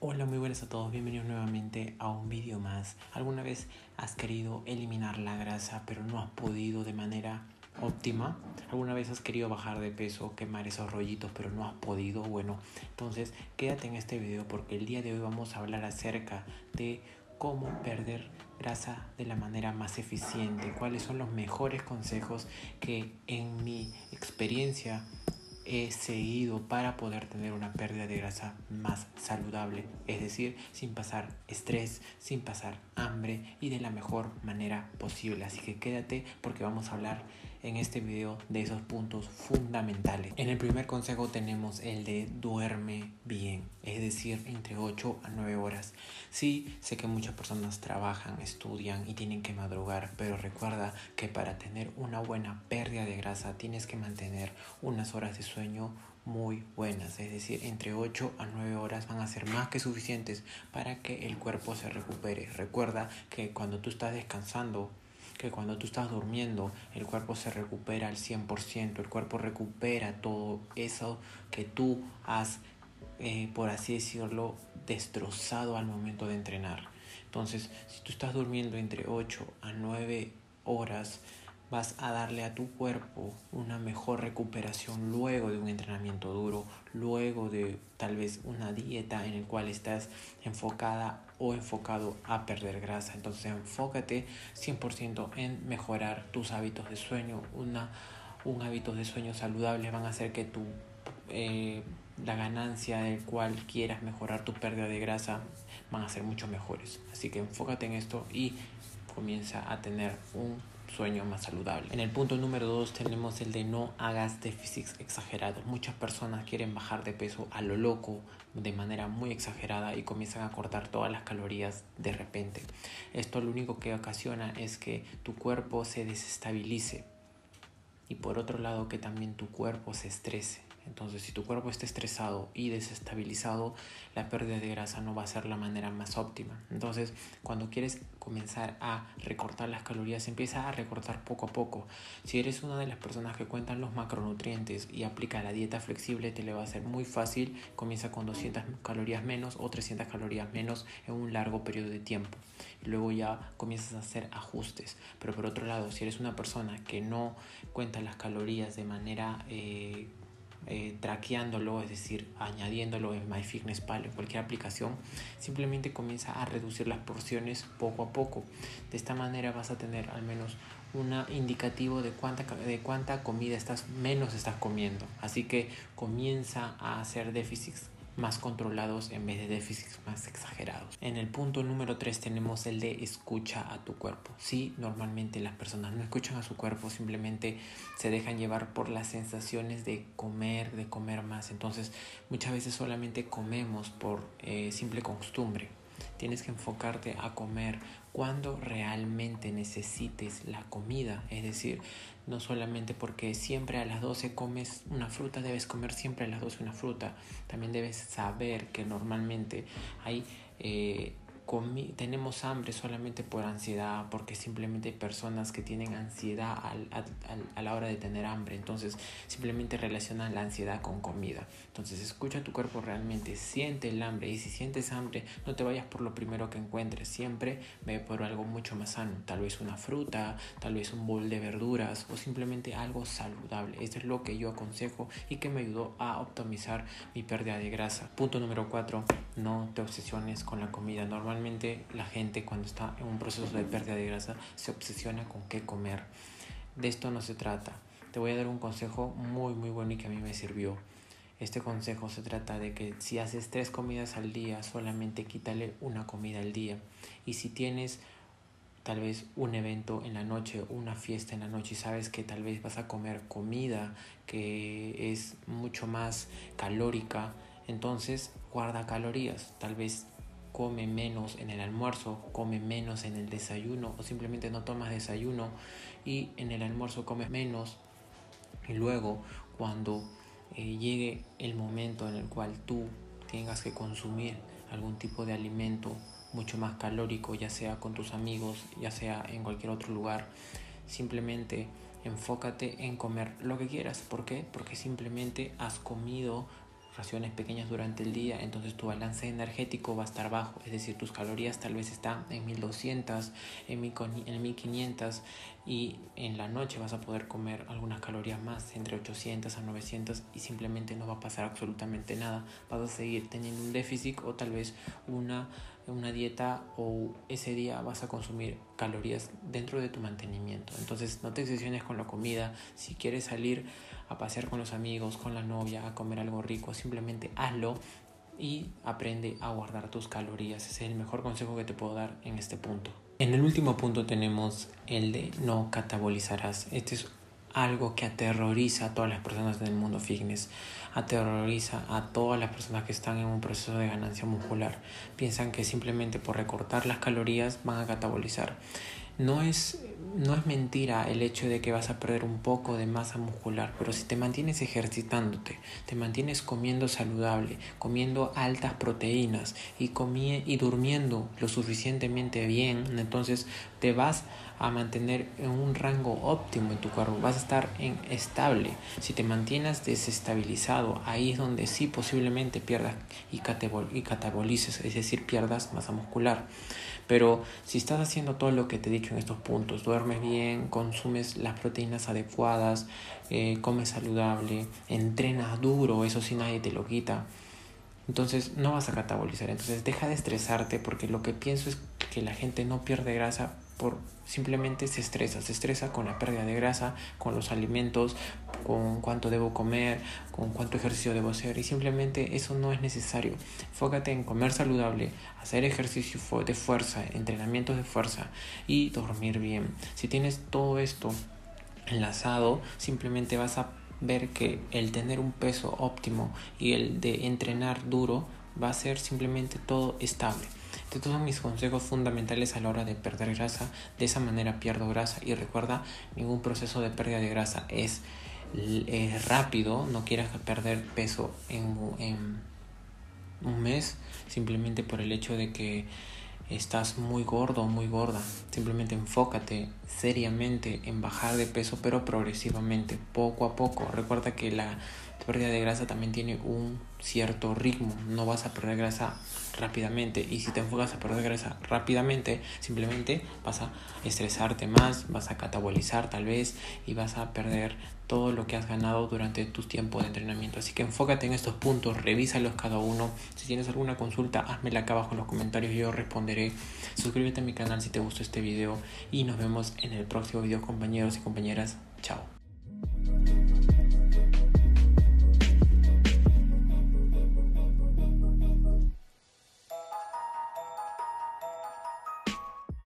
Hola, muy buenas a todos, bienvenidos nuevamente a un vídeo más. ¿Alguna vez has querido eliminar la grasa pero no has podido de manera óptima? ¿Alguna vez has querido bajar de peso, quemar esos rollitos pero no has podido? Bueno, entonces quédate en este video porque el día de hoy vamos a hablar acerca de cómo perder grasa de la manera más eficiente, cuáles son los mejores consejos que en mi experiencia he seguido para poder tener una pérdida de grasa más saludable, es decir, sin pasar estrés, sin pasar hambre y de la mejor manera posible. Así que quédate porque vamos a hablar en este video de esos puntos fundamentales. En el primer consejo tenemos el de duerme bien, es decir, entre 8 a 9 horas. Sí, sé que muchas personas trabajan, estudian y tienen que madrugar, pero recuerda que para tener una buena pérdida de grasa tienes que mantener unas horas de sueño muy buenas, es decir, entre 8 a 9 horas van a ser más que suficientes para que el cuerpo se recupere. Recuerda que cuando tú estás descansando, que cuando tú estás durmiendo el cuerpo se recupera al 100%, el cuerpo recupera todo eso que tú has, eh, por así decirlo, destrozado al momento de entrenar. Entonces, si tú estás durmiendo entre 8 a 9 horas, vas a darle a tu cuerpo una mejor recuperación luego de un entrenamiento duro, luego de tal vez una dieta en la cual estás enfocada o enfocado a perder grasa. Entonces enfócate 100% en mejorar tus hábitos de sueño. Una, un hábito de sueño saludable van a hacer que tu, eh, la ganancia del cual quieras mejorar tu pérdida de grasa van a ser mucho mejores. Así que enfócate en esto y comienza a tener un sueño más saludable. En el punto número 2 tenemos el de no hagas déficits exagerados. Muchas personas quieren bajar de peso a lo loco de manera muy exagerada y comienzan a cortar todas las calorías de repente. Esto lo único que ocasiona es que tu cuerpo se desestabilice y por otro lado que también tu cuerpo se estrese. Entonces, si tu cuerpo está estresado y desestabilizado, la pérdida de grasa no va a ser la manera más óptima. Entonces, cuando quieres comenzar a recortar las calorías, empieza a recortar poco a poco. Si eres una de las personas que cuentan los macronutrientes y aplica la dieta flexible, te le va a ser muy fácil. Comienza con 200 calorías menos o 300 calorías menos en un largo periodo de tiempo. Luego ya comienzas a hacer ajustes. Pero por otro lado, si eres una persona que no cuenta las calorías de manera... Eh, eh, traqueándolo, es decir, añadiéndolo en MyFitnessPal en cualquier aplicación, simplemente comienza a reducir las porciones poco a poco. De esta manera vas a tener al menos un indicativo de cuánta, de cuánta comida estás menos estás comiendo. Así que comienza a hacer déficits más controlados en vez de déficits más exagerados. En el punto número 3 tenemos el de escucha a tu cuerpo. Sí, normalmente las personas no escuchan a su cuerpo, simplemente se dejan llevar por las sensaciones de comer, de comer más. Entonces muchas veces solamente comemos por eh, simple costumbre. Tienes que enfocarte a comer cuando realmente necesites la comida. Es decir, no solamente porque siempre a las 12 comes una fruta, debes comer siempre a las 12 una fruta. También debes saber que normalmente hay eh, tenemos hambre solamente por ansiedad, porque simplemente hay personas que tienen ansiedad a la hora de tener hambre, entonces simplemente relacionan la ansiedad con comida. Entonces escucha tu cuerpo realmente, siente el hambre y si sientes hambre no te vayas por lo primero que encuentres, siempre ve por algo mucho más sano, tal vez una fruta, tal vez un bol de verduras o simplemente algo saludable. Esto es lo que yo aconsejo y que me ayudó a optimizar mi pérdida de grasa. Punto número 4, no te obsesiones con la comida. Normalmente la gente cuando está en un proceso de pérdida de grasa se obsesiona con qué comer. De esto no se trata. Te voy a dar un consejo muy muy bueno y que a mí me sirvió. Este consejo se trata de que si haces tres comidas al día, solamente quítale una comida al día. Y si tienes tal vez un evento en la noche, una fiesta en la noche y sabes que tal vez vas a comer comida que es mucho más calórica, entonces guarda calorías. Tal vez come menos en el almuerzo, come menos en el desayuno o simplemente no tomas desayuno y en el almuerzo comes menos y luego cuando eh, llegue el momento en el cual tú tengas que consumir algún tipo de alimento mucho más calórico, ya sea con tus amigos, ya sea en cualquier otro lugar, simplemente enfócate en comer lo que quieras. ¿Por qué? Porque simplemente has comido raciones pequeñas durante el día, entonces tu balance energético va a estar bajo, es decir, tus calorías tal vez están en 1200, en 1500 y en la noche vas a poder comer algunas calorías más, entre 800 a 900 y simplemente no va a pasar absolutamente nada, vas a seguir teniendo un déficit o tal vez una una dieta o ese día vas a consumir calorías dentro de tu mantenimiento. Entonces no te excesiones con la comida. Si quieres salir a pasear con los amigos, con la novia, a comer algo rico, simplemente hazlo y aprende a guardar tus calorías. Ese es el mejor consejo que te puedo dar en este punto. En el último punto tenemos el de no catabolizarás. Este es algo que aterroriza a todas las personas del mundo fitness, aterroriza a todas las personas que están en un proceso de ganancia muscular. Piensan que simplemente por recortar las calorías van a catabolizar. No es, no es mentira el hecho de que vas a perder un poco de masa muscular, pero si te mantienes ejercitándote, te mantienes comiendo saludable, comiendo altas proteínas y, y durmiendo lo suficientemente bien, entonces te vas a mantener en un rango óptimo en tu cuerpo, vas a estar en estable. Si te mantienes desestabilizado, ahí es donde sí posiblemente pierdas y, y catabolices, es decir, pierdas masa muscular. Pero si estás haciendo todo lo que te he dicho en estos puntos, duermes bien, consumes las proteínas adecuadas, eh, comes saludable, entrenas duro, eso sí nadie te lo quita, entonces no vas a catabolizar. Entonces deja de estresarte porque lo que pienso es que la gente no pierde grasa por simplemente se estresa, se estresa con la pérdida de grasa, con los alimentos, con cuánto debo comer, con cuánto ejercicio debo hacer y simplemente eso no es necesario. Fócate en comer saludable, hacer ejercicio de fuerza, entrenamientos de fuerza y dormir bien. Si tienes todo esto enlazado, simplemente vas a ver que el tener un peso óptimo y el de entrenar duro va a ser simplemente todo estable. Estos son mis consejos fundamentales a la hora de perder grasa. De esa manera pierdo grasa. Y recuerda, ningún proceso de pérdida de grasa es, rápido. No quieras perder peso en, en un mes simplemente por el hecho de que estás muy gordo o muy gorda. Simplemente enfócate seriamente en bajar de peso, pero progresivamente, poco a poco. Recuerda que la pérdida de grasa también tiene un cierto ritmo. No vas a perder grasa rápidamente. Y si te enfocas a perder grasa rápidamente, simplemente vas a estresarte más, vas a catabolizar tal vez y vas a perder todo lo que has ganado durante tu tiempo de entrenamiento. Así que enfócate en estos puntos, revísalos cada uno. Si tienes alguna consulta, házmela acá abajo en los comentarios yo responderé. Suscríbete a mi canal si te gustó este video y nos vemos en el próximo video compañeros y compañeras. Chao.